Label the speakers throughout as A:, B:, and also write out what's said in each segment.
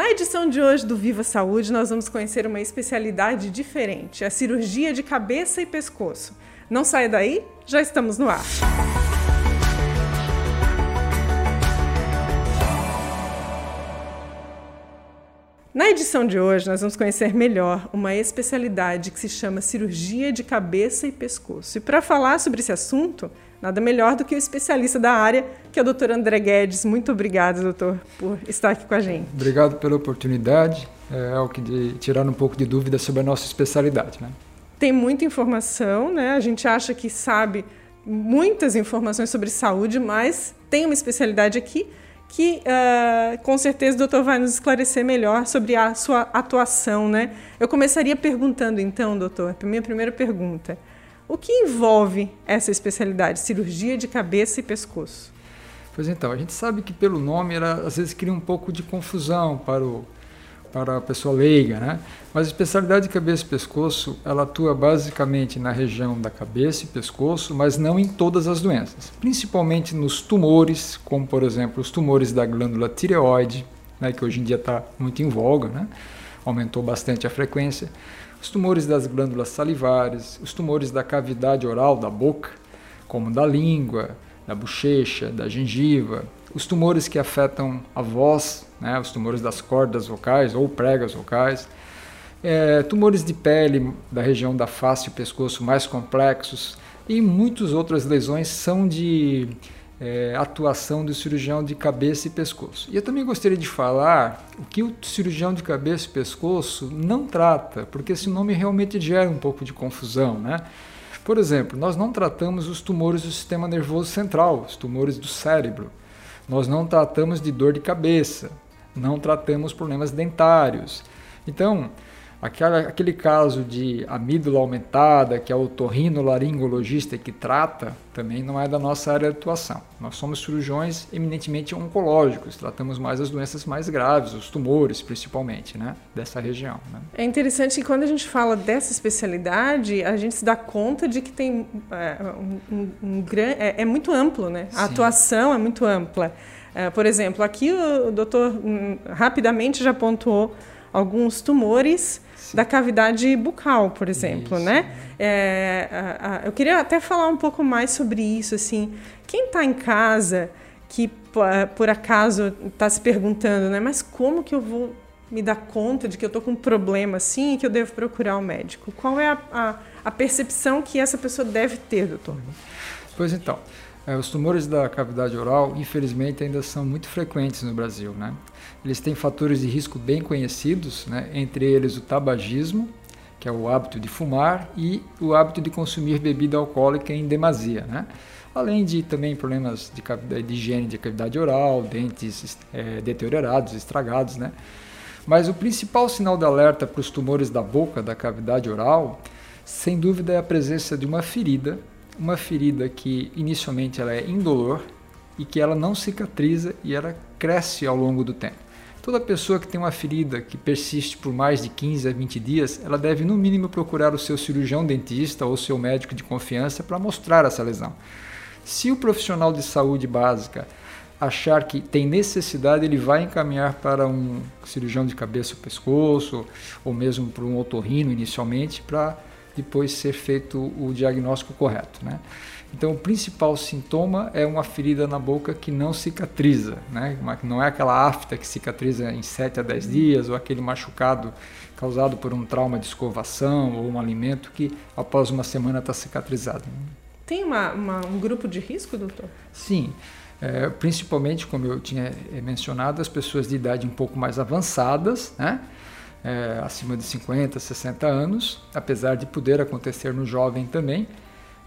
A: Na edição de hoje do Viva Saúde, nós vamos conhecer uma especialidade diferente, a cirurgia de cabeça e pescoço. Não saia daí, já estamos no ar. Na edição de hoje, nós vamos conhecer melhor uma especialidade que se chama cirurgia de cabeça e pescoço. E para falar sobre esse assunto, nada melhor do que o especialista da área, que é o doutor André Guedes. Muito obrigada, doutor, por estar aqui com a gente.
B: Obrigado pela oportunidade. É o que de tirar um pouco de dúvida sobre a nossa especialidade. Né?
A: Tem muita informação, né? A gente acha que sabe muitas informações sobre saúde, mas tem uma especialidade aqui que uh, com certeza o doutor vai nos esclarecer melhor sobre a sua atuação, né? Eu começaria perguntando então, doutor, a minha primeira pergunta. O que envolve essa especialidade, cirurgia de cabeça e pescoço?
B: Pois então, a gente sabe que pelo nome ela às vezes cria um pouco de confusão para o para a pessoa leiga, né? Mas a especialidade de cabeça e pescoço, ela atua basicamente na região da cabeça e pescoço, mas não em todas as doenças, principalmente nos tumores, como por exemplo os tumores da glândula tireoide, né, que hoje em dia está muito em voga, né? Aumentou bastante a frequência os tumores das glândulas salivares, os tumores da cavidade oral da boca, como da língua, da bochecha, da gengiva, os tumores que afetam a voz, né, os tumores das cordas vocais ou pregas vocais, é, tumores de pele da região da face e pescoço mais complexos e muitas outras lesões são de é, atuação do cirurgião de cabeça e pescoço. E eu também gostaria de falar o que o cirurgião de cabeça e pescoço não trata, porque esse nome realmente gera um pouco de confusão, né? Por exemplo, nós não tratamos os tumores do sistema nervoso central, os tumores do cérebro. Nós não tratamos de dor de cabeça, não tratamos problemas dentários. Então, Aquela, aquele caso de amígdala aumentada, que é o torrino-laringologista que trata, também não é da nossa área de atuação. Nós somos cirurgiões eminentemente oncológicos, tratamos mais as doenças mais graves, os tumores principalmente, né, dessa região. Né?
A: É interessante que quando a gente fala dessa especialidade, a gente se dá conta de que tem é, um, um, um, é, é muito amplo, né? A Sim. atuação é muito ampla. É, por exemplo, aqui o doutor hum, rapidamente já pontuou alguns tumores da cavidade bucal, por exemplo, isso. né? É, a, a, eu queria até falar um pouco mais sobre isso, assim. Quem está em casa que por acaso está se perguntando, né? Mas como que eu vou me dar conta de que eu estou com um problema assim e que eu devo procurar o um médico? Qual é a, a, a percepção que essa pessoa deve ter, doutor?
B: Pois então, é, os tumores da cavidade oral, infelizmente, ainda são muito frequentes no Brasil. Né? Eles têm fatores de risco bem conhecidos, né? entre eles o tabagismo, que é o hábito de fumar, e o hábito de consumir bebida alcoólica em demasia. Né? Além de também problemas de, de higiene de cavidade oral, dentes é, deteriorados, estragados. Né? Mas o principal sinal de alerta para os tumores da boca, da cavidade oral, sem dúvida é a presença de uma ferida uma ferida que inicialmente ela é indolor e que ela não cicatriza e ela cresce ao longo do tempo. Toda pessoa que tem uma ferida que persiste por mais de 15 a 20 dias, ela deve no mínimo procurar o seu cirurgião dentista ou seu médico de confiança para mostrar essa lesão. Se o profissional de saúde básica achar que tem necessidade, ele vai encaminhar para um cirurgião de cabeça ou pescoço, ou mesmo para um otorrino inicialmente, para depois ser feito o diagnóstico correto. Né? Então, o principal sintoma é uma ferida na boca que não cicatriza, né? não é aquela afta que cicatriza em 7 a 10 dias, ou aquele machucado causado por um trauma de escovação ou um alimento que após uma semana está cicatrizado.
A: Tem uma, uma, um grupo de risco, doutor?
B: Sim. É, principalmente, como eu tinha mencionado, as pessoas de idade um pouco mais avançadas, né? é, acima de 50, 60 anos, apesar de poder acontecer no jovem também,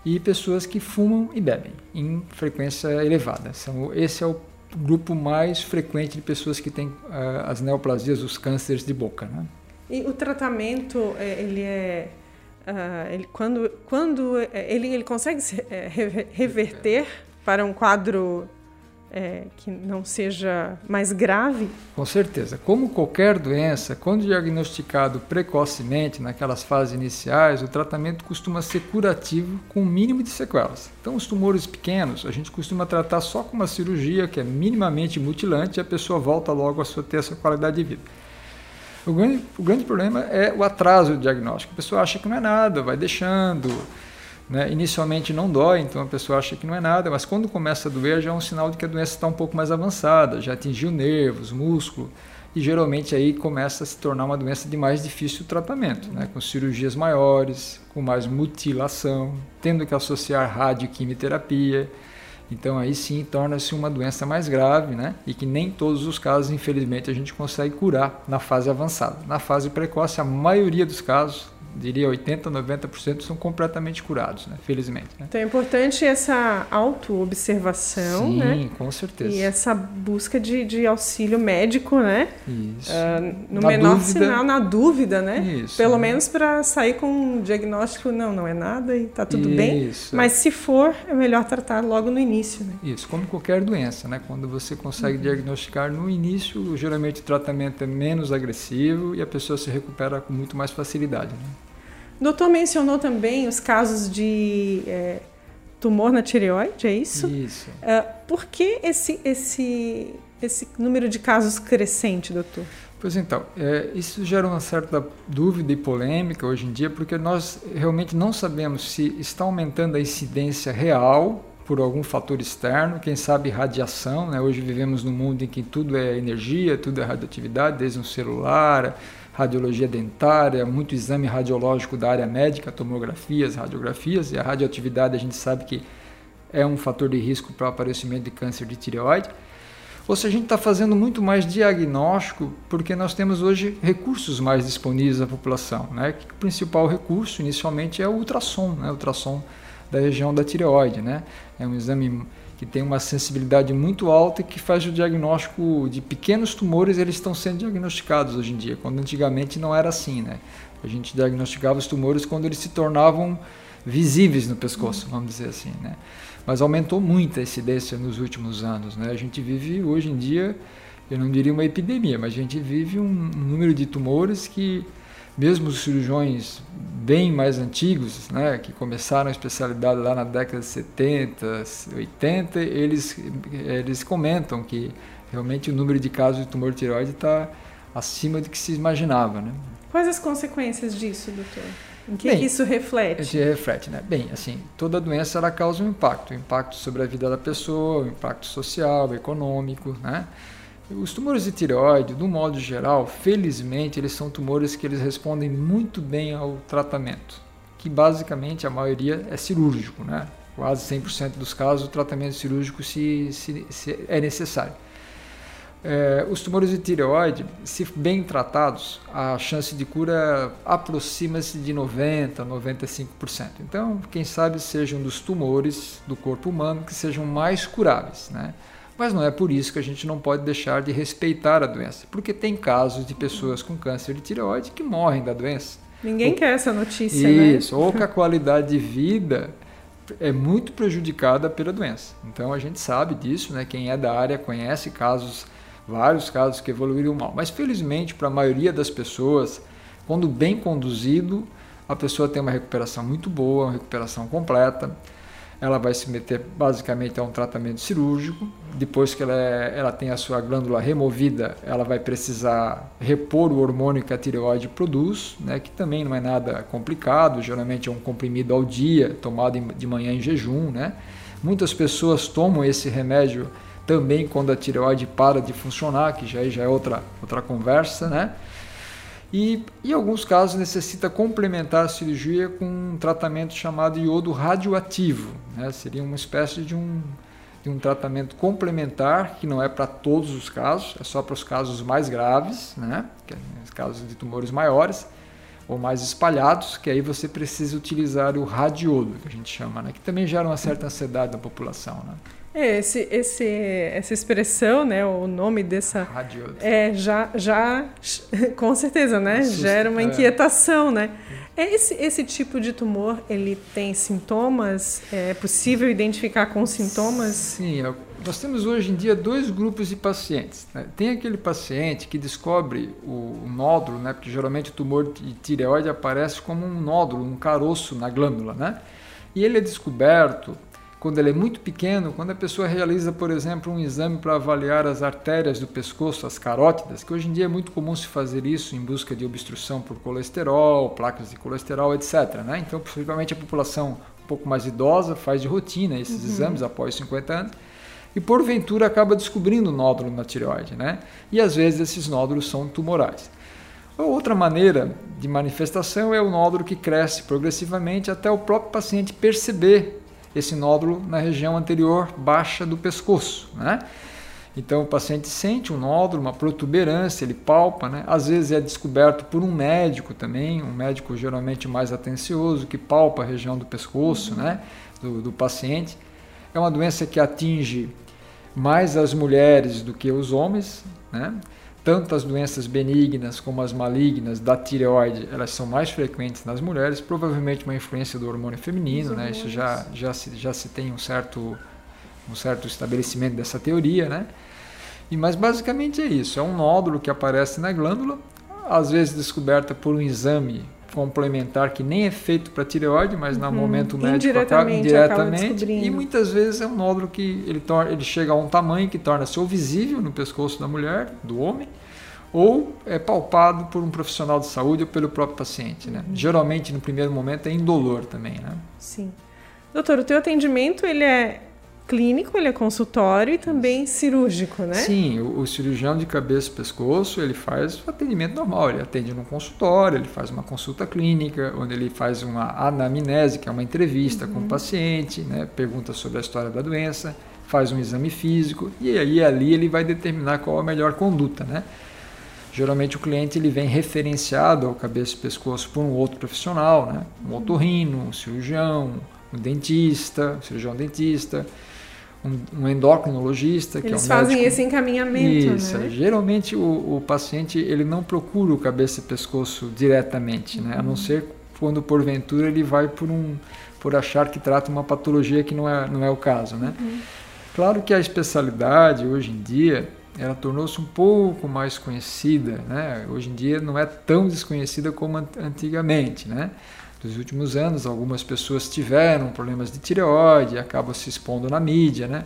B: e pessoas que fumam e bebem em frequência elevada. São, esse é o grupo mais frequente de pessoas que têm uh, as neoplasias, os cânceres de boca. Né?
A: E o tratamento, é, ele é uh, ele, quando, quando é, ele, ele consegue se, é, reverter para um quadro é, que não seja mais grave?
B: Com certeza. Como qualquer doença, quando diagnosticado precocemente, naquelas fases iniciais, o tratamento costuma ser curativo com o mínimo de sequelas. Então, os tumores pequenos, a gente costuma tratar só com uma cirurgia que é minimamente mutilante e a pessoa volta logo a sua ter essa qualidade de vida. O grande, o grande problema é o atraso do diagnóstico. A pessoa acha que não é nada, vai deixando. Né? Inicialmente não dói, então a pessoa acha que não é nada, mas quando começa a doer já é um sinal de que a doença está um pouco mais avançada, já atingiu nervos, músculo, e geralmente aí começa a se tornar uma doença de mais difícil tratamento, né? com cirurgias maiores, com mais mutilação, tendo que associar radioquimioterapia. Então aí sim torna-se uma doença mais grave, né? E que nem todos os casos, infelizmente, a gente consegue curar na fase avançada. Na fase precoce, a maioria dos casos diria 80, 90% são completamente curados, né? felizmente. Né?
A: Então é importante essa autoobservação,
B: Sim,
A: né?
B: com certeza.
A: E essa busca de, de auxílio médico, né?
B: Isso.
A: Uh, no na menor dúvida, sinal, na dúvida, né?
B: Isso,
A: Pelo
B: né?
A: menos para sair com um diagnóstico, não, não é nada e tá tudo
B: Isso.
A: bem. Mas se for, é melhor tratar logo no início, né?
B: Isso, como qualquer doença, né? Quando você consegue uhum. diagnosticar no início, geralmente o tratamento é menos agressivo e a pessoa se recupera com muito mais facilidade, né?
A: O doutor mencionou também os casos de é, tumor na tireoide, é isso?
B: Isso.
A: Uh, por que esse, esse, esse número de casos crescente, doutor?
B: Pois então, é, isso gera uma certa dúvida e polêmica hoje em dia, porque nós realmente não sabemos se está aumentando a incidência real por algum fator externo, quem sabe radiação. Né? Hoje vivemos num mundo em que tudo é energia, tudo é radioatividade, desde um celular, radiologia dentária, muito exame radiológico da área médica, tomografias, radiografias, e a radioatividade a gente sabe que é um fator de risco para o aparecimento de câncer de tireoide. Ou se a gente está fazendo muito mais diagnóstico, porque nós temos hoje recursos mais disponíveis à população. Né? O principal recurso, inicialmente, é o ultrassom, né? o ultrassom da região da tireoide. Né? É um exame que tem uma sensibilidade muito alta e que faz o diagnóstico de pequenos tumores, eles estão sendo diagnosticados hoje em dia, quando antigamente não era assim, né? A gente diagnosticava os tumores quando eles se tornavam visíveis no pescoço, vamos dizer assim, né? Mas aumentou muito a incidência nos últimos anos, né? A gente vive hoje em dia, eu não diria uma epidemia, mas a gente vive um número de tumores que mesmo os cirurgiões bem mais antigos, né, que começaram a especialidade lá na década de 70, 80, eles, eles comentam que realmente o número de casos de tumor de tireoide está acima do que se imaginava. Né?
A: Quais as consequências disso, doutor? Em que, Bem, que isso reflete?
B: reflete, né? Bem, assim, toda doença ela causa um impacto, um impacto sobre a vida da pessoa, um impacto social, econômico, né? Os tumores de tireoide, do modo geral, felizmente, eles são tumores que eles respondem muito bem ao tratamento, que basicamente a maioria é cirúrgico, né? Quase 100% dos casos o tratamento cirúrgico se, se, se é necessário. É, os tumores de tireoide, se bem tratados, a chance de cura aproxima-se de 90%, 95%. Então, quem sabe seja um dos tumores do corpo humano que sejam mais curáveis, né? Mas não é por isso que a gente não pode deixar de respeitar a doença, porque tem casos de pessoas com câncer de tireoide que morrem da doença.
A: Ninguém ou, quer essa notícia,
B: isso,
A: né?
B: Isso, ou que a qualidade de vida é muito prejudicada pela doença. Então a gente sabe disso, né? Quem é da área conhece casos, vários casos que evoluíram mal. Mas felizmente para a maioria das pessoas, quando bem conduzido, a pessoa tem uma recuperação muito boa, uma recuperação completa ela vai se meter basicamente a um tratamento cirúrgico. Depois que ela, é, ela tem a sua glândula removida, ela vai precisar repor o hormônio que a tireoide produz, né, que também não é nada complicado, geralmente é um comprimido ao dia, tomado de manhã em jejum. Né? Muitas pessoas tomam esse remédio também quando a tireoide para de funcionar, que já, já é outra, outra conversa, né? E, em alguns casos, necessita complementar a cirurgia com um tratamento chamado iodo radioativo. Né? Seria uma espécie de um, de um tratamento complementar, que não é para todos os casos, é só para os casos mais graves, né? que é os casos de tumores maiores ou mais espalhados, que aí você precisa utilizar o radiodo, que a gente chama, né? que também gera uma certa ansiedade da população. Né?
A: É, esse, esse, essa expressão, né, o nome dessa
B: Radiodo.
A: é já já com certeza, né, Assusta, gera uma é. inquietação, né? É esse esse tipo de tumor, ele tem sintomas? É possível identificar com sintomas?
B: Sim, é nós temos hoje em dia dois grupos de pacientes. Né? Tem aquele paciente que descobre o, o, nódulo, né? porque geralmente o tumor de tireoide aparece como um nódulo, um caroço na glândula, né? E ele é descoberto quando ele é muito pequeno, quando a pessoa realiza, por exemplo, um exame para avaliar as artérias do pescoço, as carótidas, que hoje em dia é muito comum se fazer isso em busca de obstrução por colesterol, placas de colesterol, etc. Né? Então, principalmente a população um pouco mais idosa faz de rotina esses uhum. exames após 50 anos e porventura acaba descobrindo nódulo na tireoide, né? E às vezes esses nódulos são tumorais. Outra maneira de manifestação é o nódulo que cresce progressivamente até o próprio paciente perceber esse nódulo na região anterior baixa do pescoço. Né? Então o paciente sente um nódulo, uma protuberância, ele palpa, né? às vezes é descoberto por um médico também, um médico geralmente mais atencioso, que palpa a região do pescoço né? do, do paciente. É uma doença que atinge mais as mulheres do que os homens, né? Tanto as doenças benignas como as malignas da tireoide, elas são mais frequentes nas mulheres, provavelmente uma influência do hormônio feminino, né? Isso já, já, se, já se tem um certo, um certo estabelecimento dessa teoria, né? E, mas basicamente é isso, é um nódulo que aparece na glândula, às vezes descoberta por um exame complementar que nem é feito para tireoide, mas uhum. no momento médico
A: indiretamente, acaba indiretamente
B: e muitas vezes é um nódulo que ele, torna, ele chega a um tamanho que torna-se ou visível no pescoço da mulher, do homem, ou é palpado por um profissional de saúde ou pelo próprio paciente. Né? Uhum. Geralmente no primeiro momento é indolor também. Né?
A: Sim. Doutor, o teu atendimento ele é clínico, ele é consultório e também cirúrgico, né?
B: Sim, o, o, cirurgião de cabeça e pescoço, ele faz o atendimento normal, ele atende no consultório, ele faz uma consulta clínica, onde ele faz uma anamnese, que é uma entrevista uhum. com o paciente, né? pergunta sobre a história da doença, faz um exame físico e aí ali ele vai determinar qual a melhor conduta, né? Geralmente o cliente ele vem referenciado ao cabeça e pescoço por um outro profissional, né? um otorrino, um cirurgião, um dentista, um cirurgião dentista, um, um endocrinologista,
A: Eles
B: que é um
A: fazem
B: médico.
A: esse encaminhamento,
B: Isso.
A: né?
B: Geralmente o, o, paciente ele não procura o cabeça e pescoço diretamente, né? A não ser quando porventura ele vai por um por achar que trata uma patologia que não é não é o caso, né? Uhum. Claro que a especialidade hoje em dia ela tornou-se um pouco mais conhecida, né? Hoje em dia não é tão desconhecida como antigamente, né? Nos últimos anos, algumas pessoas tiveram problemas de tireoide acabam se expondo na mídia, né?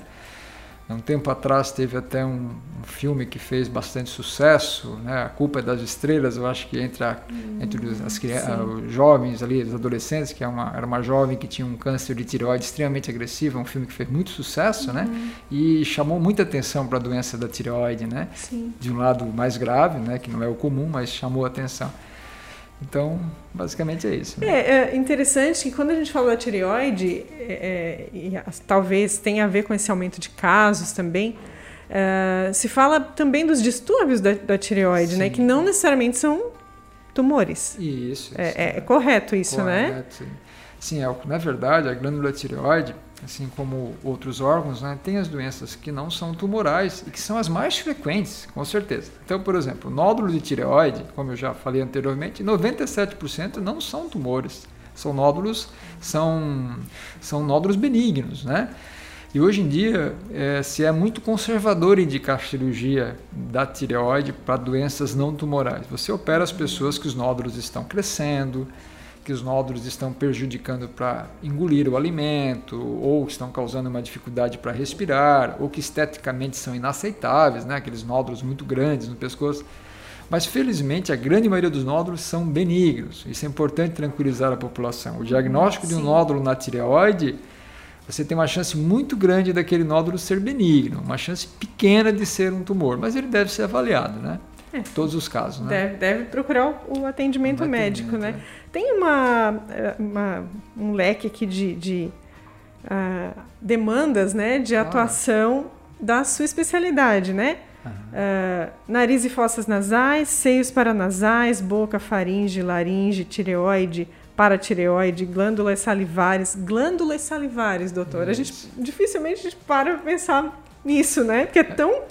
B: Um tempo atrás teve até um, um, filme que fez bastante sucesso, né? A Culpa é das Estrelas, eu acho que entre, a, hum, entre os, as, os jovens ali, os adolescentes, que é uma, era uma jovem que tinha um câncer de tireoide extremamente agressivo, é um filme que fez muito sucesso, né? uhum. né? E chamou muita atenção para a doença da tireoide, né?
A: Sim.
B: De um lado mais grave, né? Que não é o comum, mas chamou a atenção. Então, basicamente é isso.
A: Né? É, é, interessante que quando a gente fala da tireoide, é, é, talvez tenha a ver com esse aumento de casos também, é, se fala também dos distúrbios da, da tireoide, né? Que não necessariamente são tumores.
B: Isso.
A: É, isso é, correto isso,
B: né?
A: correto,
B: né? Sim, na verdade, a glândula tireoide assim como outros órgãos, né, tem as doenças que não são tumorais e que são as mais frequentes, com certeza. Então, por exemplo, nódulo de tireoide, como eu já falei anteriormente, 97% não são tumores. São nódulos, são, são nódulos benignos, né? E hoje em dia é, se é muito conservador indicar cirurgia da tireoide para doenças não tumorais. Você opera as pessoas que os nódulos estão crescendo, que os nódulos estão prejudicando para engolir o alimento, ou estão causando uma dificuldade para respirar, ou que esteticamente são inaceitáveis, né? aqueles nódulos muito grandes no pescoço. Mas felizmente a grande maioria dos nódulos são benignos. Isso é importante tranquilizar a população. O diagnóstico Sim. de um nódulo na tireoide, você tem uma chance muito grande daquele nódulo ser benigno, uma chance pequena de ser um tumor, mas ele deve ser avaliado, né? É. Todos os casos, né?
A: Deve, deve procurar o atendimento, o médico, atendimento, né? É. Tem uma, uma, um leque aqui de, de uh, demandas, né? De atuação da sua especialidade, né? Uh, nariz e fossas nasais, seios paranasais, boca, faringe, laringe, tireoide, paratireoide, glândulas salivares. Glândulas salivares, doutor. A gente dificilmente a gente para pensar nisso, né? Porque é tão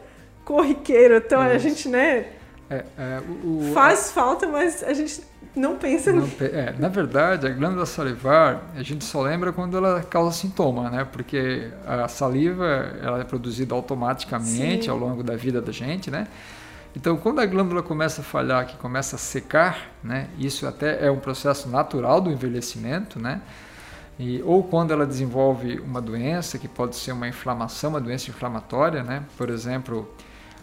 A: corriqueiro, então a gente, né?
B: É, é, o,
A: Faz a... falta, mas a gente não pensa
B: não, é, Na verdade, a glândula salivar, a gente só lembra quando ela causa sintoma, né? Porque a saliva ela é produzida automaticamente Sim. ao longo da vida da gente, né? Então, quando a glândula começa a falhar, que começa a secar, né? Isso até é um processo natural do envelhecimento, né? E, ou quando ela desenvolve uma doença, que pode ser uma inflamação, uma doença inflamatória, né? por exemplo,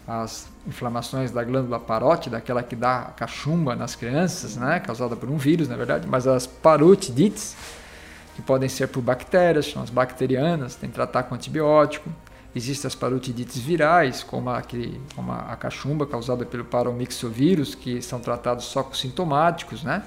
B: as inflamações da glândula parótida, aquela que dá cachumba nas crianças, né? causada por um vírus, na verdade, mas as parotidites, que podem ser por bactérias, são as bacterianas, tem que tratar com antibiótico. Existem as parotidites virais, como a, que, como a cachumba causada pelo paromixovírus, que são tratados só com sintomáticos, né?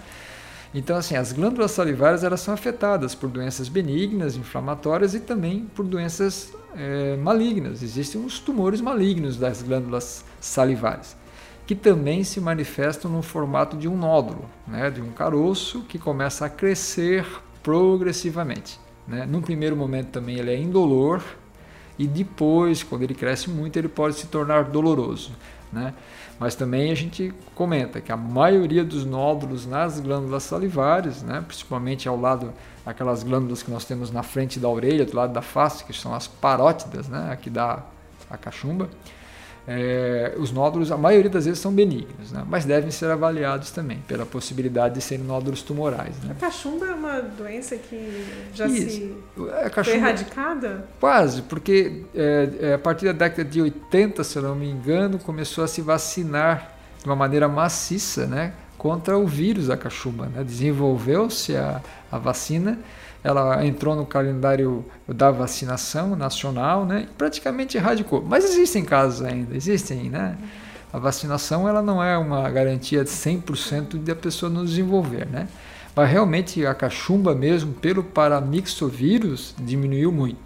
B: Então, assim, as glândulas salivares elas são afetadas por doenças benignas, inflamatórias e também por doenças é, malignas. Existem os tumores malignos das glândulas salivares, que também se manifestam no formato de um nódulo, né, de um caroço que começa a crescer progressivamente. Né? Num primeiro momento também ele é indolor e depois, quando ele cresce muito, ele pode se tornar doloroso. Né? Mas também a gente comenta que a maioria dos nódulos nas glândulas salivares, né, principalmente ao lado aquelas glândulas que nós temos na frente da orelha, do lado da face, que são as parótidas, né, aqui da a cachumba, é, os nódulos, a maioria das vezes, são benignos, né? mas devem ser avaliados também pela possibilidade de serem nódulos tumorais. Né?
A: A cachumba é uma doença que já Isso. se a cachumba, foi erradicada?
B: Quase, porque é, é, a partir da década de 80, se eu não me engano, começou a se vacinar de uma maneira maciça né? contra o vírus da cachumba. Né? Desenvolveu-se a, a vacina ela entrou no calendário da vacinação nacional, né? E praticamente erradicou. Mas existem casos ainda, existem, né? A vacinação ela não é uma garantia de 100% de a pessoa não desenvolver, né? Mas realmente a cachumba mesmo, pelo paramixovírus, diminuiu muito.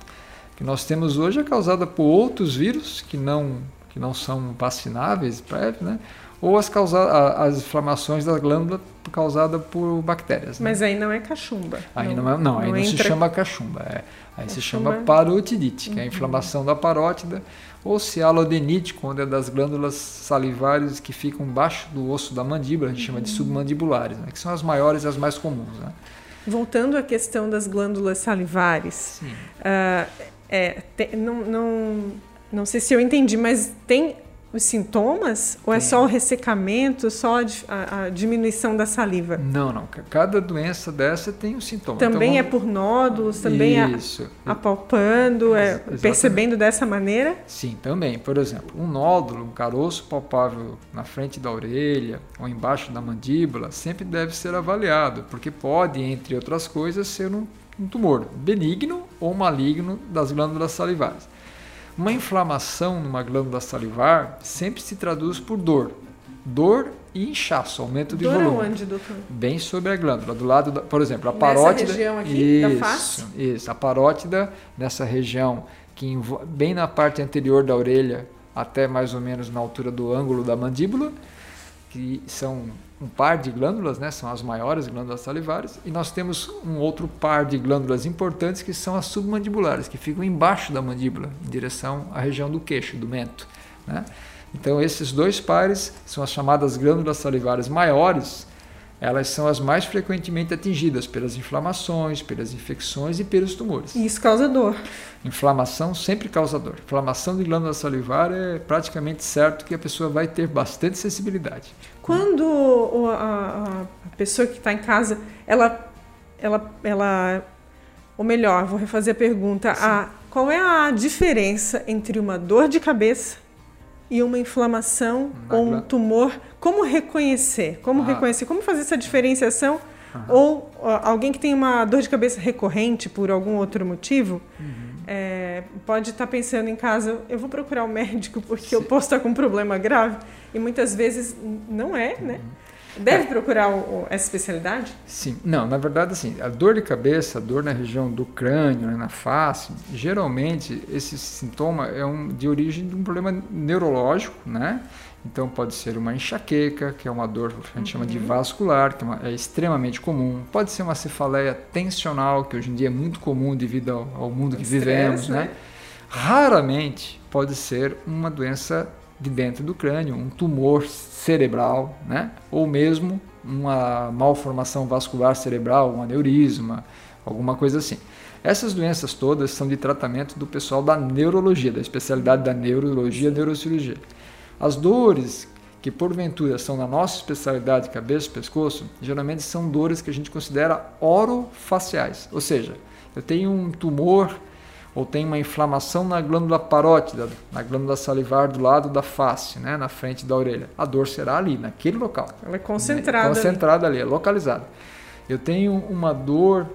B: O que nós temos hoje é causada por outros vírus que não, que não são vacináveis, prévio, né? Ou as, causa, as inflamações da glândula causadas por bactérias.
A: Né? Mas aí não é cachumba.
B: Aí não, não, é, não, não aí não se chama cachumba. É, aí cachumba. se chama parotidite, que é a uhum. inflamação da parótida, ou cialodenite, quando é das glândulas salivares que ficam embaixo do osso da mandíbula, a gente chama de uhum. submandibulares, né? que são as maiores e as mais comuns. Né?
A: Voltando à questão das glândulas salivares, uh, é, te, não, não, não sei se eu entendi, mas tem os sintomas? Ou é só o ressecamento, só a, a, diminuição da saliva?
B: Não, não. Cada doença dessa tem um sintoma.
A: Também então, é por nódulos, também é Isso. é apalpando, é percebendo dessa maneira?
B: Sim, também. Por exemplo, um nódulo, um caroço palpável na frente da orelha ou embaixo da mandíbula, sempre deve ser avaliado, porque pode, entre outras coisas, ser um, um tumor benigno ou maligno das glândulas salivares. Uma inflamação numa glândula salivar sempre se traduz por dor. Dor e inchaço, aumento de
A: dor
B: volume.
A: onde, doutor?
B: Bem sobre a glândula, do lado, da, por exemplo, a parótida.
A: Nessa região aqui
B: isso,
A: da face?
B: Isso, a parótida nessa região que bem na parte anterior da orelha, até mais ou menos na altura do ângulo da mandíbula, que são um par de glândulas, né, são as maiores glândulas salivares, e nós temos um outro par de glândulas importantes que são as submandibulares, que ficam embaixo da mandíbula, em direção à região do queixo, do mento. Né? Então, esses dois pares são as chamadas glândulas salivares maiores, elas são as mais frequentemente atingidas pelas inflamações, pelas infecções e pelos tumores.
A: E isso causa dor.
B: Inflamação sempre causa dor. Inflamação de glândula salivar é praticamente certo que a pessoa vai ter bastante sensibilidade.
A: Quando a, a pessoa que está em casa, ela, ela, ela, ou melhor, vou refazer a pergunta, a, qual é a diferença entre uma dor de cabeça e uma inflamação Na ou um tumor, como reconhecer? Como ah. reconhecer? Como fazer essa diferenciação? Uhum. Ou alguém que tem uma dor de cabeça recorrente por algum outro motivo, uhum. é, pode estar tá pensando em casa, eu vou procurar um médico porque Sim. eu posso estar com um problema grave. E muitas vezes não é, né? Uhum. Deve procurar o, essa especialidade?
B: Sim, não, na verdade, assim, a dor de cabeça, a dor na região do crânio, né, na face, geralmente esse sintoma é um, de origem de um problema neurológico, né? Então pode ser uma enxaqueca, que é uma dor que a gente uhum. chama de uhum. vascular, que é, uma, é, extremamente comum. Pode ser uma cefaleia tensional, que hoje em dia é muito comum devido ao, ao mundo que Estresse, vivemos, né? né? Raramente pode ser uma doença de dentro do crânio, um tumor cerebral, né? ou mesmo uma malformação vascular cerebral, um aneurisma, alguma coisa assim. Essas doenças todas são de tratamento do pessoal da neurologia, da especialidade da neurologia e neurocirurgia. As dores que porventura são na nossa especialidade cabeça e pescoço, geralmente são dores que a gente considera orofaciais, ou seja, eu tenho um tumor ou tenho uma inflamação na glândula parótida, na glândula salivar do lado da face, né, na frente da orelha. A dor será ali, naquele local.
A: Ela é concentrada.
B: Né, concentrada ali. ali, é localizada. Eu tenho uma dor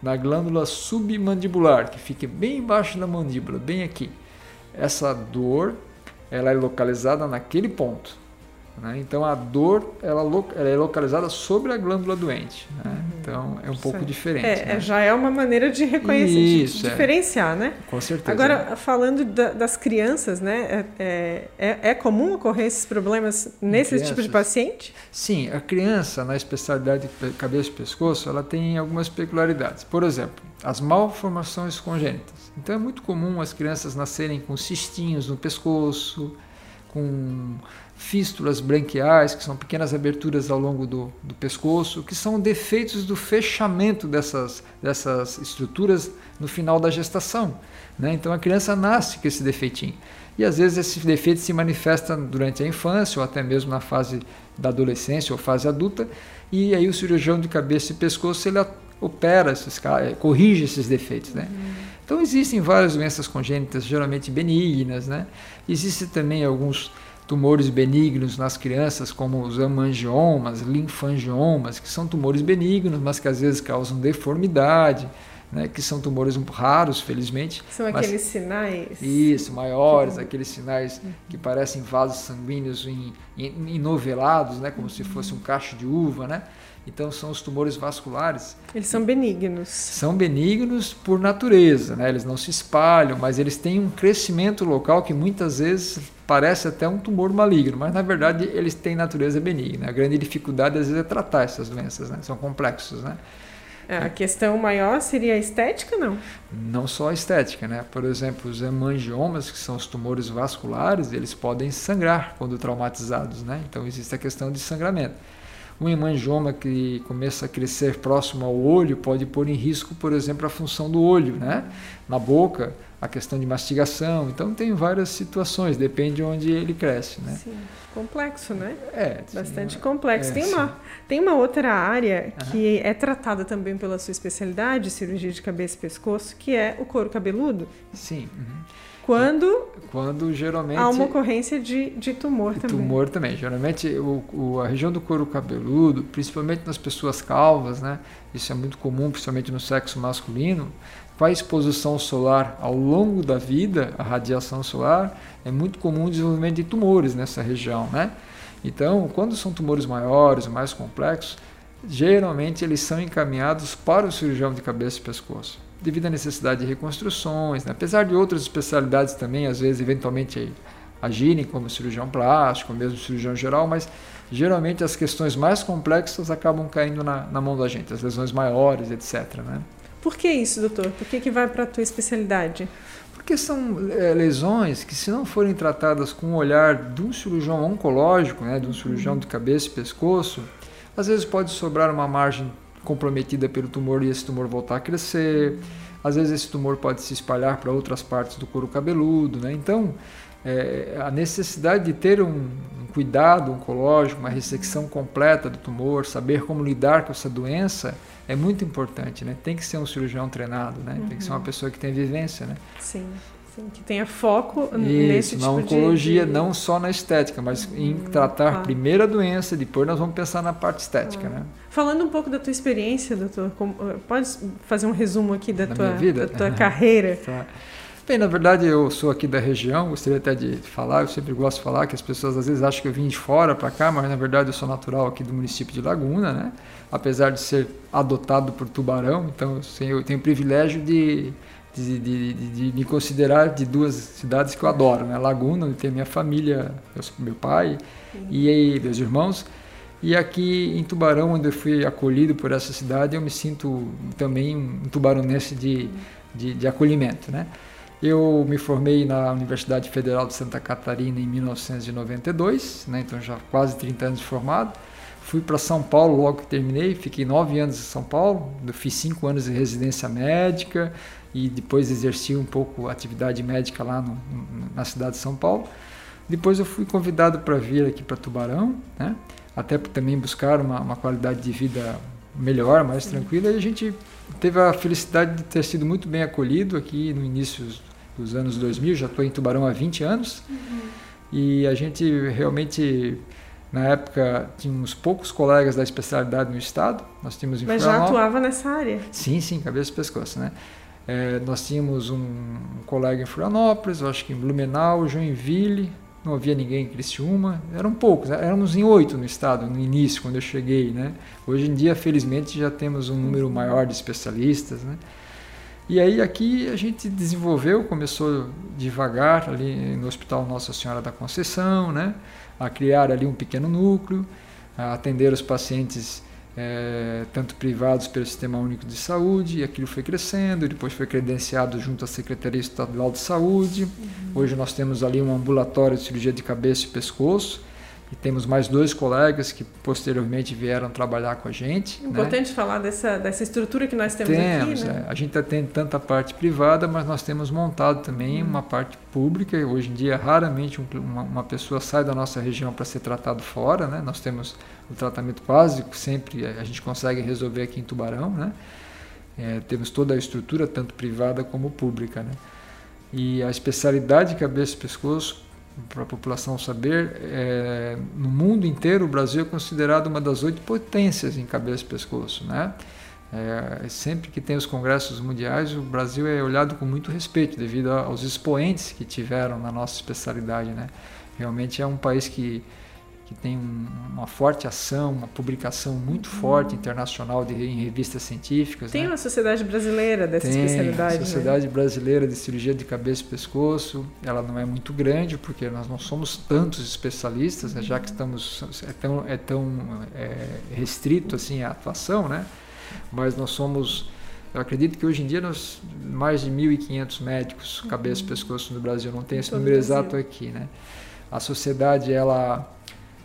B: na glândula submandibular, que fica bem embaixo da mandíbula, bem aqui. Essa dor, ela é localizada naquele ponto. Né? Então a dor ela, ela, é localizada sobre a glândula doente. Né? Uhum. Então é um pouco certo. diferente.
A: É,
B: né?
A: Já é uma maneira de reconhecer, Isso, de é. diferenciar, né?
B: Com certeza.
A: Agora, falando da, das crianças, né? É, é, é, comum ocorrer esses problemas nesse tipo de paciente?
B: Sim, a criança, na especialidade de cabeça e pescoço, ela tem algumas peculiaridades. Por exemplo, as malformações congênitas. Então é muito comum as crianças nascerem com cistinhos no pescoço, com fístulas branquiais, que são pequenas aberturas ao longo do, do pescoço, que são defeitos do fechamento dessas, dessas estruturas no final da gestação. Né? Então a criança nasce com esse defeitinho. E às vezes esse defeito se manifesta durante a infância ou até mesmo na fase da adolescência ou fase adulta, e aí o cirurgião de cabeça e pescoço ele opera esses corrige esses defeitos, né? Uhum. Então existem várias doenças congênitas, geralmente benignas, né? Existem também alguns tumores benignos nas crianças, como os hemangiomas, linfangiomas, que são tumores benignos, mas que às vezes causam deformidade, né, que são tumores raros, felizmente.
A: São
B: mas,
A: aqueles sinais?
B: Isso, maiores, aqueles sinais que parecem vasos sanguíneos enovelados, né, como se fosse um cacho de uva, né? Então são os tumores vasculares.
A: Eles são benignos.
B: São benignos por natureza, né? Eles não se espalham, mas eles têm um crescimento local que muitas vezes parece até um tumor maligno, mas na verdade eles têm natureza benigna. A grande dificuldade às vezes é tratar essas doenças, né? São complexos, né?
A: É, a questão maior seria a estética, não?
B: Não só a estética, né? Por exemplo, os hemangiomas, que são os tumores vasculares, eles podem sangrar quando traumatizados, né? Então existe a questão de sangramento. Um hemangioma que começa a crescer próximo ao olho pode pôr em risco, por exemplo, a função do olho, né? Na boca, a questão de mastigação. Então tem várias situações, depende de onde ele cresce, né?
A: Sim. Complexo, né?
B: É.
A: Bastante sim, complexo. É, tem, uma, tem uma outra área que é tratada também pela sua especialidade, cirurgia de cabeça e pescoço, que é o couro cabeludo.
B: Sim. Uhum.
A: Quando,
B: quando geralmente
A: há uma ocorrência de, de tumor também.
B: Tumor também. Geralmente o, o, a região do couro cabeludo, principalmente nas pessoas calvas, né? Isso é muito comum, principalmente no sexo masculino. Com a exposição solar ao longo da vida, a radiação solar, é muito comum o desenvolvimento de tumores nessa região, né? Então, quando são tumores maiores, mais complexos, geralmente eles são encaminhados para o cirurgião de cabeça e pescoço devido à necessidade de reconstruções, né? apesar de outras especialidades também, às vezes, eventualmente agirem como cirurgião plástico, mesmo cirurgião geral, mas geralmente as questões mais complexas acabam caindo na, na mão da gente, as lesões maiores, etc. Né?
A: Por que isso, doutor? Por que, que vai para a tua especialidade?
B: Porque são é, lesões que, se não forem tratadas com o olhar de um cirurgião oncológico, né, de um cirurgião de cabeça e pescoço, às vezes pode sobrar uma margem comprometida pelo tumor e esse tumor voltar a crescer. Às vezes esse tumor pode se espalhar para outras partes do couro cabeludo, né? Então, é, a necessidade de ter um, um, cuidado oncológico, uma ressecção completa do tumor, saber como lidar com essa doença é muito importante, né? Tem que ser um cirurgião treinado, né? Uhum. Tem que ser uma uhum. pessoa que tem vivência, né?
A: Sim. Sim, que tenha foco
B: Isso,
A: nesse tipo
B: na oncologia, de... não só na estética, mas em hum, tratar primeiro a doença, depois nós vamos pensar na parte estética, né?
A: Falando um pouco da tua experiência, doutor, como, pode fazer um resumo aqui da,
B: da
A: tua,
B: vida?
A: Da tua carreira?
B: Tá. Bem, na verdade eu sou aqui da região, gostaria até de falar, eu sempre gosto de falar que as pessoas às vezes acham que eu vim de fora para cá, mas na verdade eu sou natural aqui do município de Laguna, né? Apesar de ser adotado por Tubarão, então eu tenho o privilégio de de, de, de, me considerar de duas cidades que eu adoro, né? Laguna, onde tem minha família, meu pai Sim. e meus irmãos, e aqui em Tubarão, onde eu fui acolhido por essa cidade, eu me sinto também um tubaronense de, de, de acolhimento, né? Eu me formei na Universidade Federal de Santa Catarina em 1992, né? então já quase 30 anos formado. Fui para São Paulo logo que terminei, fiquei nove anos em São Paulo, fiz cinco anos de residência médica, e depois exerci um pouco atividade médica lá no, na cidade de São Paulo. Depois eu fui convidado para vir aqui para Tubarão, né? até também buscar uma, uma, qualidade de vida melhor, mais tranquila, e a gente teve a felicidade de ter sido muito bem acolhido aqui no início dos anos 2000, já estou em Tubarão há 20 anos, uhum. e a gente realmente, na época, tínhamos poucos colegas da especialidade no estado, nós tínhamos
A: Mas já atuava nessa área?
B: Sim, sim, cabeça e pescoço, né? É, nós tínhamos um, colega em Florianópolis, acho que em Blumenau, Joinville, não havia ninguém em Criciúma, eram poucos, né? éramos em oito no estado no início, quando eu cheguei. Né? Hoje em dia, felizmente, já temos um número maior de especialistas. Né? E aí aqui a gente desenvolveu, começou devagar ali no Hospital Nossa Senhora da Conceição, né? a criar ali um pequeno núcleo, a atender os pacientes é, tanto privados pelo Sistema Único de Saúde, e aquilo foi crescendo, depois foi credenciado junto à Secretaria Estadual de Saúde. Uhum. Hoje nós temos ali um ambulatório de cirurgia de cabeça e pescoço, e temos mais dois colegas que posteriormente vieram trabalhar com a gente.
A: Né? Importante né? falar dessa, dessa estrutura que nós temos,
B: temos
A: aqui. Né?
B: É. A gente tem tanta parte privada, mas nós temos montado também uhum. uma parte pública. Hoje em dia, raramente uma, uma pessoa sai da nossa região para ser tratado fora. Né? Nós temos o tratamento básico, sempre a gente consegue resolver aqui em Tubarão. Né? É, temos toda a estrutura, tanto privada como pública. Né? E a especialidade de cabeça e pescoço para a população saber, é, no mundo inteiro o Brasil é considerado uma das oito potências em cabeça e pescoço, né? É, sempre que tem os congressos mundiais, o Brasil é olhado com muito respeito devido aos expoentes que tiveram na nossa especialidade, né? Realmente é um país que que tem um, uma forte ação, uma publicação muito uhum. forte internacional de, em revistas científicas.
A: Tem
B: né?
A: uma sociedade brasileira dessa
B: tem,
A: especialidade. A
B: né? Sociedade né? Brasileira de Cirurgia de Cabeça e Pescoço. Ela não é muito grande porque nós não somos tantos especialistas, né? já que estamos é tão, é tão é, restrito assim a atuação, né? Mas nós somos eu acredito que hoje em dia nós mais de 1.500 médicos cabeça e uhum. pescoço no Brasil. Não tem esse número exato aqui, né? A sociedade ela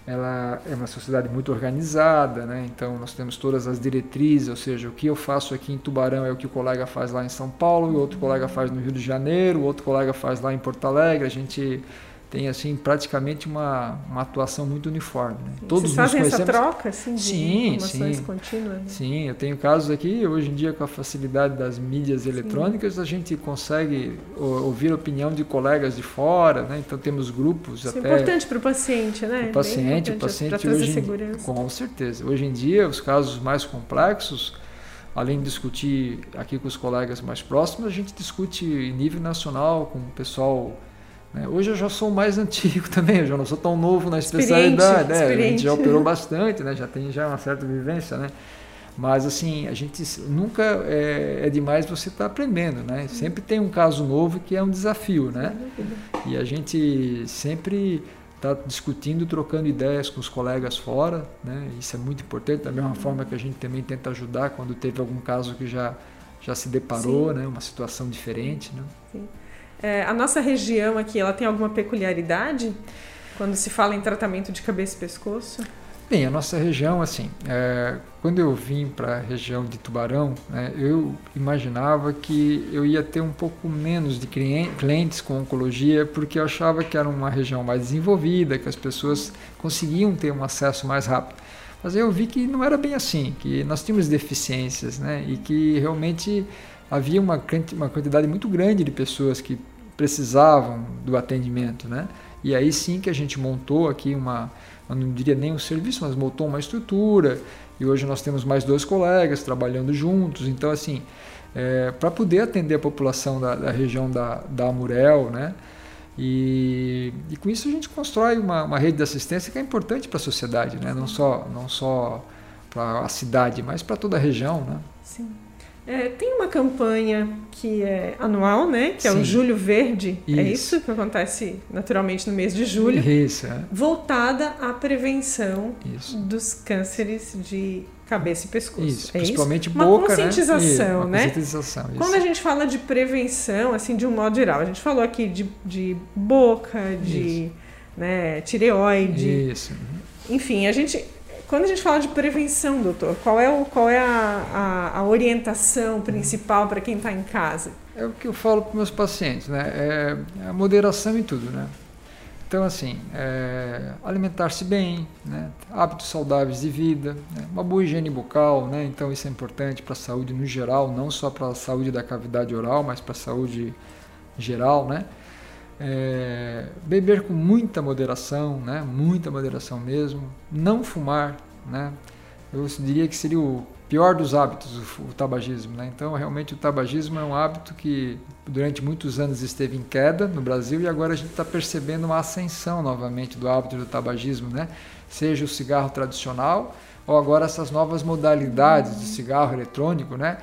B: ela é uma sociedade muito organizada, né? então nós temos todas as diretrizes, ou seja, o que eu faço aqui em Tubarão é o que o colega faz lá em São Paulo, o outro colega faz no Rio de Janeiro, o outro colega faz lá em Porto Alegre, a gente tem assim praticamente uma, uma atuação muito uniforme. Né?
A: Todos Vocês fazem essa troca assim, de
B: sim,
A: informações
B: sim.
A: contínuas? Né?
B: Sim, eu tenho casos aqui, hoje em dia com a facilidade das mídias eletrônicas, sim. a gente consegue ouvir a opinião de colegas de fora, né? então temos grupos
A: Isso
B: até...
A: é importante para o paciente, né?
B: O paciente, o paciente hoje,
A: segurança.
B: com certeza. Hoje em dia, os casos mais complexos, além de discutir aqui com os colegas mais próximos, a gente discute em nível nacional com o pessoal? Hoje eu já sou mais antigo também, eu já não sou tão novo na especialidade. Né? A gente já operou bastante, né? já tem já uma certa vivência. Né? Mas assim, a gente nunca é, é demais você estar tá aprendendo, né? Sempre tem um caso novo que é um desafio, né? E a gente sempre está discutindo, trocando ideias com os colegas fora, né? Isso é muito importante. Da mesma forma que a gente também tenta ajudar quando teve algum caso que já já se deparou, Sim. né? Uma situação diferente, né? Sim.
A: É, a nossa região aqui, ela tem alguma peculiaridade quando se fala em tratamento de cabeça e pescoço?
B: Bem, a nossa região, assim, é, quando eu vim para a região de Tubarão, né, eu imaginava que eu ia ter um pouco menos de clientes com oncologia, porque eu achava que era uma região mais desenvolvida, que as pessoas conseguiam ter um acesso mais rápido. Mas eu vi que não era bem assim, que nós tínhamos deficiências, né, e que realmente havia uma, uma quantidade muito grande de pessoas que precisavam do atendimento, né? E aí sim que a gente montou aqui uma, eu não diria nem um serviço, mas montou uma estrutura. E hoje nós temos mais dois colegas trabalhando juntos. Então, assim, é, para poder atender a população da, da, região da, da Amurel, né? E, e com isso a gente constrói uma, uma rede de assistência que é importante para a sociedade, né? Não só, não só para a cidade, mas para toda a região, né?
A: Sim. É, tem uma campanha que é anual, né? Que Sim. é o Julho Verde. É isso. É isso que acontece naturalmente no mês de julho.
B: Isso. É.
A: Voltada à prevenção isso. dos cânceres de cabeça e pescoço.
B: Isso,
A: é
B: principalmente
A: isso?
B: boca,
A: uma conscientização,
B: né?
A: Uma
B: né? Conscientização, isso.
A: Quando a gente fala de prevenção, assim, de um modo geral, a gente falou aqui de, de boca, de né, tireoide.
B: Isso.
A: Enfim, a gente quando a gente fala de prevenção, doutor, qual é, o, qual é a, a, a orientação principal para quem está em casa?
B: É o que eu falo para meus pacientes, né? É a moderação em tudo, né? Então, assim, é, alimentar-se bem, né? hábitos saudáveis de vida, né? uma boa higiene bucal, né? então isso é importante para a saúde no geral, não só para a saúde da cavidade oral, mas para a saúde geral, né? É, beber com muita moderação, né? muita moderação mesmo, não fumar, né? eu diria que seria o pior dos hábitos, o, o tabagismo. Né? Então, realmente, o tabagismo é um hábito que durante muitos anos esteve em queda no Brasil e agora a gente está percebendo uma ascensão novamente do hábito do tabagismo, né? seja o cigarro tradicional ou agora essas novas modalidades de cigarro eletrônico, né?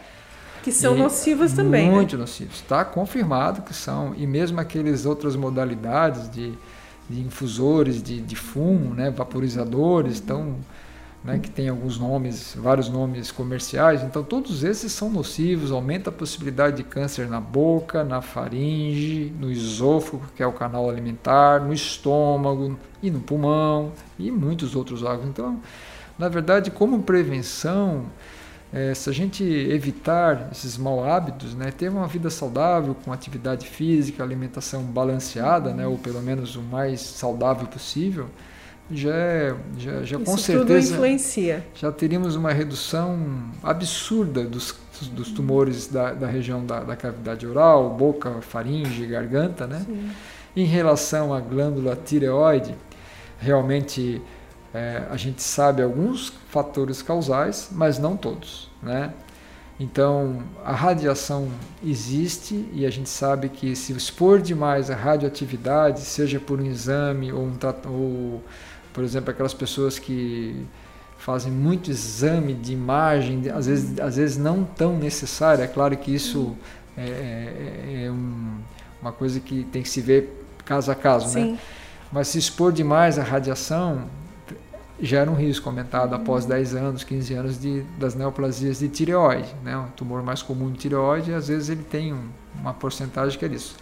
A: Que são e nocivas também.
B: Né? Muito
A: né?
B: nocivos. Está confirmado que são. E mesmo aquelas outras modalidades de, de infusores de, de fumo, né? vaporizadores, estão né, que tem alguns nomes, vários nomes comerciais. Então, todos esses são nocivos, aumenta a possibilidade de câncer na boca, na faringe, no esôfago, que é o canal alimentar, no estômago e no pulmão e muitos outros órgãos. Então, na verdade, como prevenção, é, se a gente evitar esses maus hábitos, né, ter uma vida saudável, com atividade física, alimentação balanceada, né, ou pelo menos o mais saudável possível, já, é, já, já com certeza
A: influencia.
B: já teríamos uma redução absurda dos, dos tumores da, da região da, da, cavidade oral, boca, faringe, garganta, né? Sim. Em relação à glândula tireoide, realmente é, a gente sabe alguns fatores causais, mas não todos, né? Então, a radiação existe e a gente sabe que se expor demais a radioatividade, seja por um exame ou, um, ou por exemplo, aquelas pessoas que fazem muito exame de imagem, às vezes, às vezes não tão necessário. É claro que isso é, é, é um, uma coisa que tem que se ver caso a caso, né? Sim. né? Mas se expor demais à radiação gera um risco aumentado uhum. após 10 anos, 15 anos de, das neoplasias de tireoide. Né? Um tumor mais comum de tireoide, às vezes ele tem um, uma porcentagem que é isso.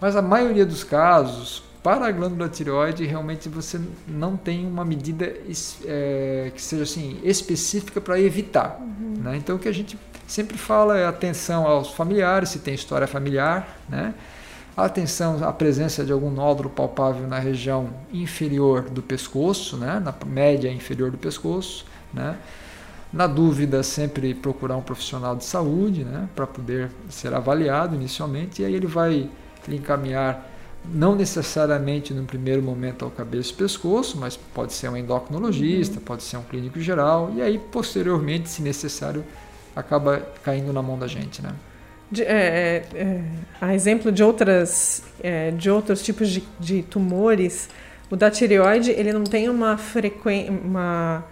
B: Mas a maioria dos casos, para a glândula tireoide, realmente você não tem uma medida é, que seja assim específica para evitar. Uhum. Né? Então, o que a gente sempre fala é atenção aos familiares, se tem história familiar, né? Atenção à presença de algum nódulo palpável na região inferior do pescoço, né? na média inferior do pescoço. Né? Na dúvida, sempre procurar um profissional de saúde né? para poder ser avaliado inicialmente, e aí ele vai lhe encaminhar não necessariamente no primeiro momento ao cabeça e pescoço, mas pode ser um endocrinologista, uhum. pode ser um clínico geral, e aí posteriormente, se necessário, acaba caindo na mão da gente, né?
A: De, é, é, é a exemplo de outras é, de outros tipos de, de tumores, o da tireoide ele não tem uma frequência, uma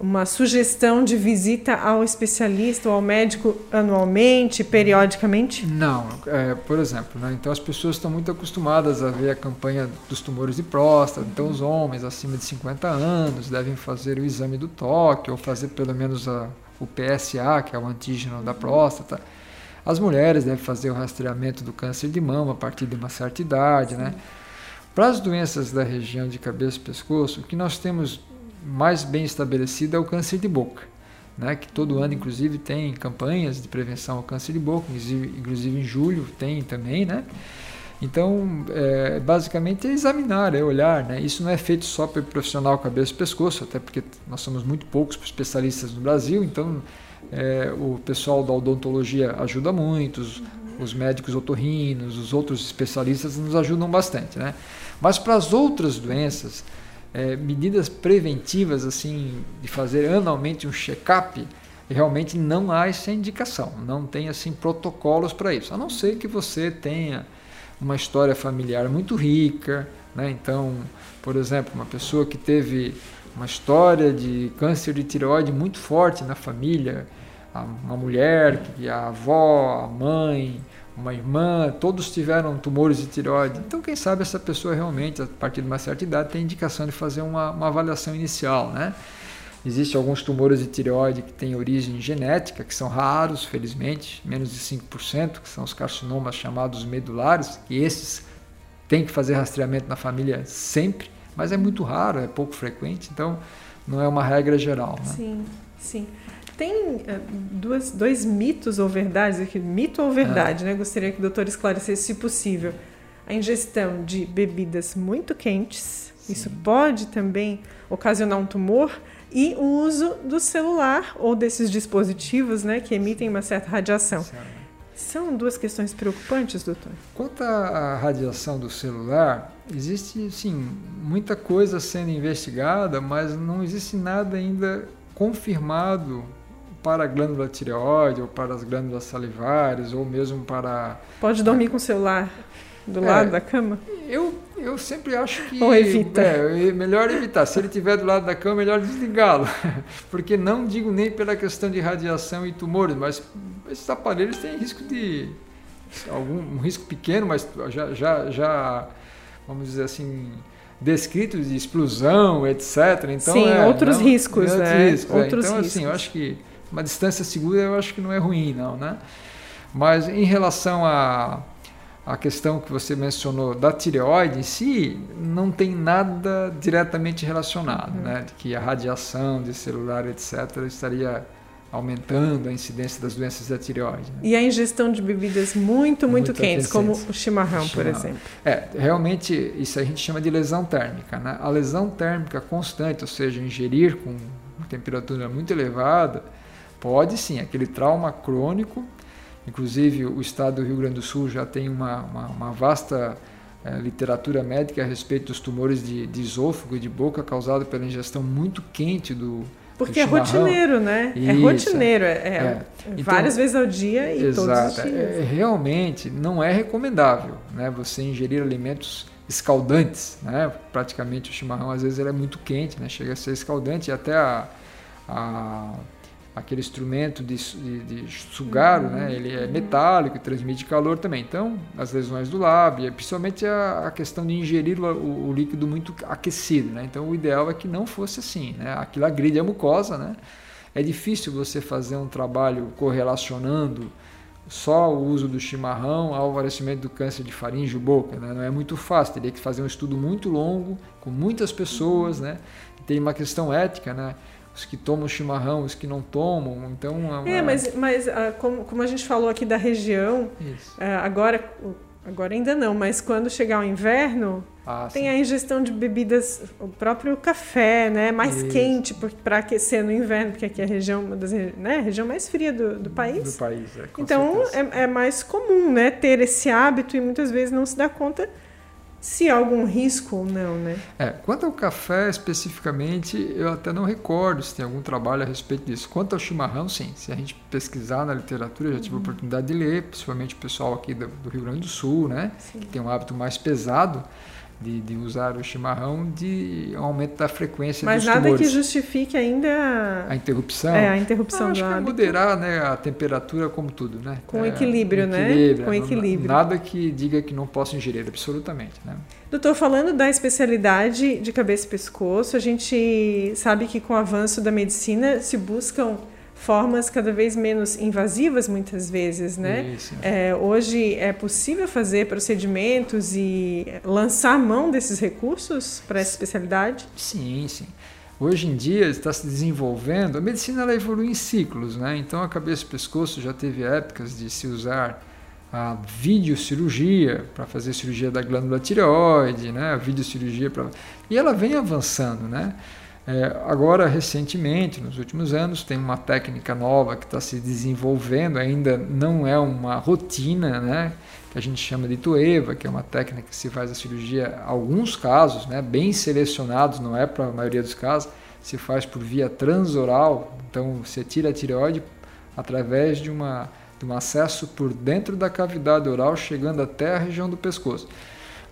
A: uma sugestão de visita ao especialista ou ao médico anualmente, periodicamente?
B: Não, é, por exemplo, né, então as pessoas estão muito acostumadas a ver a campanha dos tumores de próstata, então os homens acima de 50 anos devem fazer o exame do toque ou fazer pelo menos a, o PSA, que é o antígeno da próstata. As mulheres devem fazer o rastreamento do câncer de mama a partir de uma certa idade, né? Para as doenças da região de cabeça e pescoço, o que nós temos mais bem estabelecido é o câncer de boca, né? que todo ano, inclusive, tem campanhas de prevenção ao câncer de boca, inclusive, inclusive em julho tem também, né? Então, é, basicamente é examinar, é olhar. Né? Isso não é feito só pelo profissional cabeça e pescoço, até porque nós somos muito poucos especialistas no Brasil, então é, o pessoal da odontologia ajuda muito, os, os médicos otorrinos, os outros especialistas nos ajudam bastante. Né? Mas para as outras doenças, é, medidas preventivas, assim, de fazer anualmente um check-up, realmente não há essa indicação, não tem assim protocolos para isso, a não ser que você tenha uma história familiar muito rica, né? Então, por exemplo, uma pessoa que teve uma história de câncer de tireoide muito forte na família, uma mulher, a avó, a mãe, uma irmã, todos tiveram tumores de tireoide. Então, quem sabe essa pessoa realmente, a partir de uma certa idade, tem indicação de fazer uma, uma avaliação inicial, né? Existem alguns tumores de tireoide que têm origem genética, que são raros, felizmente, menos de 5%, que são os carcinomas chamados medulares, e esses têm que fazer rastreamento na família sempre, mas é muito raro, é pouco frequente, então não é uma regra geral. Né?
A: Sim, sim. Tem uh, duas, dois mitos ou verdades aqui, mito ou verdade, é. né? Gostaria que o doutor esclarecesse se possível. a ingestão de bebidas muito quentes, Sim. isso pode também ocasionar um tumor, e o uso do celular ou desses dispositivos né, que emitem uma certa radiação. São duas questões preocupantes, doutor?
B: Quanto à radiação do celular, existe sim muita coisa sendo investigada, mas não existe nada ainda confirmado para a glândula tireoide ou para as glândulas salivares ou mesmo para.
A: Pode dormir com o celular do lado é, da cama?
B: Eu, eu sempre acho que.
A: Ou evita.
B: É, melhor evitar. Se ele estiver do lado da cama, melhor desligá-lo. Porque não digo nem pela questão de radiação e tumores, mas esses aparelhos têm risco de. algum um risco pequeno, mas já, já, já vamos dizer assim descritos de explosão, etc. Então,
A: Sim,
B: é,
A: outros
B: não,
A: riscos, né?
B: Riscos, é. outros é. Então, riscos. assim, eu acho que uma distância segura eu acho que não é ruim, não, né? Mas em relação a a questão que você mencionou da tireoide em si não tem nada diretamente relacionado, uhum. né? De que a radiação de celular, etc., estaria aumentando a incidência das doenças da tireoide. Né?
A: E a ingestão de bebidas muito, muito, muito quentes, como o chimarrão, chimarrão, por exemplo.
B: É, realmente isso a gente chama de lesão térmica. Né? A lesão térmica constante, ou seja, ingerir com temperatura muito elevada, pode sim, aquele trauma crônico Inclusive, o estado do Rio Grande do Sul já tem uma, uma, uma vasta é, literatura médica a respeito dos tumores de, de esôfago e de boca causados pela ingestão muito quente do,
A: porque é rotineiro, né? É Isso, é rotineiro, é, é então, várias vezes ao dia e exato, todos os dias.
B: É, realmente não é recomendável, né? Você ingerir alimentos escaldantes, né? Praticamente o chimarrão às vezes ele é muito quente, né? Chega a ser escaldante e até a, a aquele instrumento de, de, de sugar, uhum. né? ele é metálico e transmite calor também. Então, as lesões do lábio, principalmente a, a questão de ingerir o, o, líquido muito aquecido. Né? Então, o ideal é que não fosse assim. Né? Aquilo agride a mucosa. Né? É difícil você fazer um trabalho correlacionando só o uso do chimarrão ao aparecimento do câncer de faringe ou boca. Né? Não é muito fácil, teria que fazer um estudo muito longo, com muitas pessoas. Né? Tem uma questão ética, né? Os que tomam chimarrão, os que não tomam. Então,
A: é, uma... é mas, mas uh, como, como a gente falou aqui da região, uh, agora, agora ainda não, mas quando chegar o inverno, ah, tem sim. a ingestão de bebidas, o próprio café, né, mais Isso. quente para aquecer no inverno, porque aqui é a região, uma das né, região mais fria do, do país.
B: Do país, é,
A: Então é, é mais comum, né, ter esse hábito e muitas vezes não se dá conta se há algum risco ou não, né?
B: É, quanto ao café especificamente, eu até não recordo se tem algum trabalho a respeito disso. Quanto ao chimarrão, sim. Se a gente pesquisar na literatura, eu já tive a uhum. oportunidade de ler, principalmente o pessoal aqui do, do Rio Grande do Sul, né? Sim. Que tem um hábito mais pesado de, de, usar o chimarrão de aumento da frequência
A: Mas
B: dos
A: nada que justifique ainda
B: a interrupção.
A: É, a interrupção
B: ah, acho que
A: é
B: moderar né, a temperatura como tudo, né?
A: Com
B: é,
A: equilíbrio, né? Com equilíbrio.
B: Nada que diga que não posso ingerir, absolutamente, né?
A: Doutor, falando da especialidade de cabeça e pescoço, a gente sabe que com o avanço da medicina se buscam formas cada vez menos invasivas muitas vezes, né? É, hoje é possível fazer procedimentos e lançar mão desses recursos para essa especialidade?
B: Sim, sim. Hoje em dia está se desenvolvendo, a medicina ela evolui em ciclos, né? Então a cabeça e pescoço já teve épocas de se usar a videocirurgia para fazer cirurgia da glândula tireoide, né? A videocirurgia para e ela vem avançando, né? É, agora, recentemente, nos últimos anos, tem uma técnica nova que está se desenvolvendo, ainda não é uma rotina, né, que a gente chama de Toeva, que é uma técnica que se faz a cirurgia, alguns casos, né, bem selecionados, não é para a maioria dos casos, se faz por via transoral, então você tira a tireoide através de, uma, de um acesso por dentro da cavidade oral, chegando até a região do pescoço.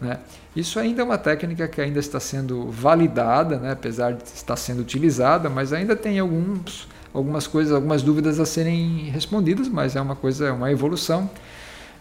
B: Né? Isso ainda é uma técnica que ainda está sendo validada, né? apesar de estar sendo utilizada, mas ainda tem alguns, algumas coisas, algumas dúvidas a serem respondidas, mas é uma coisa, é uma evolução.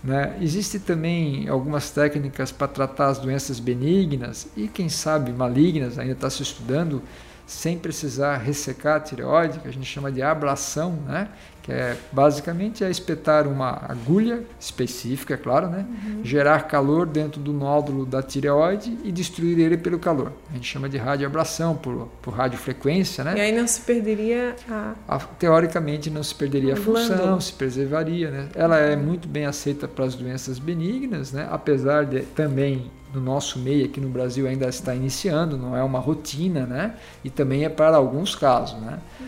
B: Né? Existe também algumas técnicas para tratar as doenças benignas e, quem sabe, malignas, ainda está se estudando sem precisar ressecar a tireoide, que a gente chama de ablação, né? que é basicamente é espetar uma agulha específica, é claro, né? Uhum. gerar calor dentro do nódulo da tireoide e destruir ele pelo calor. A gente chama de radioabração por, por radiofrequência, né?
A: E aí não se perderia a... a
B: teoricamente não se perderia a, a função, se preservaria, né? Ela é muito bem aceita para as doenças benignas, né? Apesar de também no nosso meio aqui no Brasil ainda está iniciando, não é uma rotina, né? E também é para alguns casos, né? Uhum.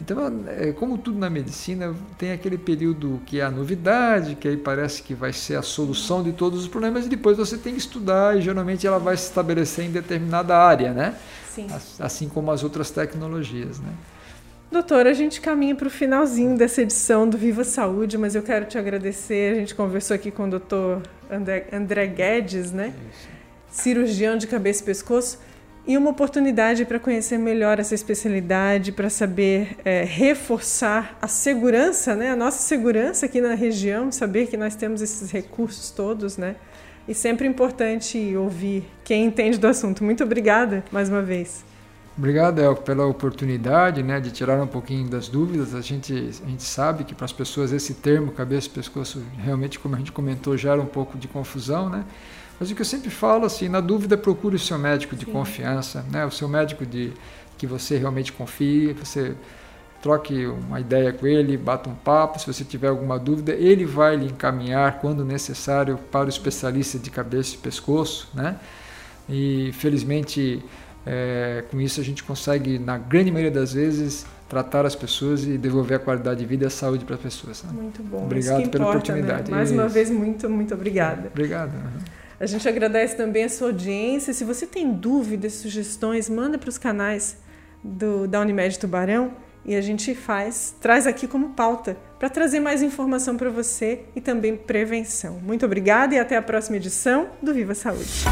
B: Então, é, como tudo na medicina, tem aquele período que é a novidade, que aí parece que vai ser a solução de todos os problemas, e depois você tem que estudar, e geralmente ela vai se estabelecer em determinada área, né?
A: Sim.
B: Assim como as outras tecnologias, né?
A: Doutor, a gente caminha para o finalzinho dessa edição do Viva Saúde, mas eu quero te agradecer. A gente conversou aqui com o doutor André, André Guedes, né? Isso. Cirurgião de cabeça e pescoço e uma oportunidade para conhecer melhor essa especialidade, para saber é, reforçar a segurança, né, a nossa segurança aqui na região, saber que nós temos esses recursos todos, né? E sempre importante ouvir quem entende do assunto. Muito obrigada mais uma vez.
B: Obrigado, El, pela oportunidade né, de tirar um pouquinho das dúvidas. A gente, a gente sabe que para as pessoas esse termo cabeça e pescoço realmente, como a gente comentou, gera um pouco de confusão, né? Mas o que eu sempre falo, assim, na dúvida, procure o seu médico de Sim. confiança, né? o seu médico de que você realmente confie, você troque uma ideia com ele, bata um papo, se você tiver alguma dúvida, ele vai lhe encaminhar, quando necessário, para o especialista de cabeça e pescoço, né? E felizmente, é, com isso a gente consegue, na grande maioria das vezes, tratar as pessoas e devolver a qualidade de vida e a saúde para as pessoas.
A: Né? Muito bom.
B: Obrigado pela importa, né? oportunidade.
A: Né? Mais uma vez, muito, muito obrigada.
B: Obrigado.
A: A gente agradece também a sua audiência. Se você tem dúvidas, sugestões, manda para os canais do, da Unimed Tubarão e a gente faz, traz aqui como pauta para trazer mais informação para você e também prevenção. Muito obrigada e até a próxima edição do Viva Saúde.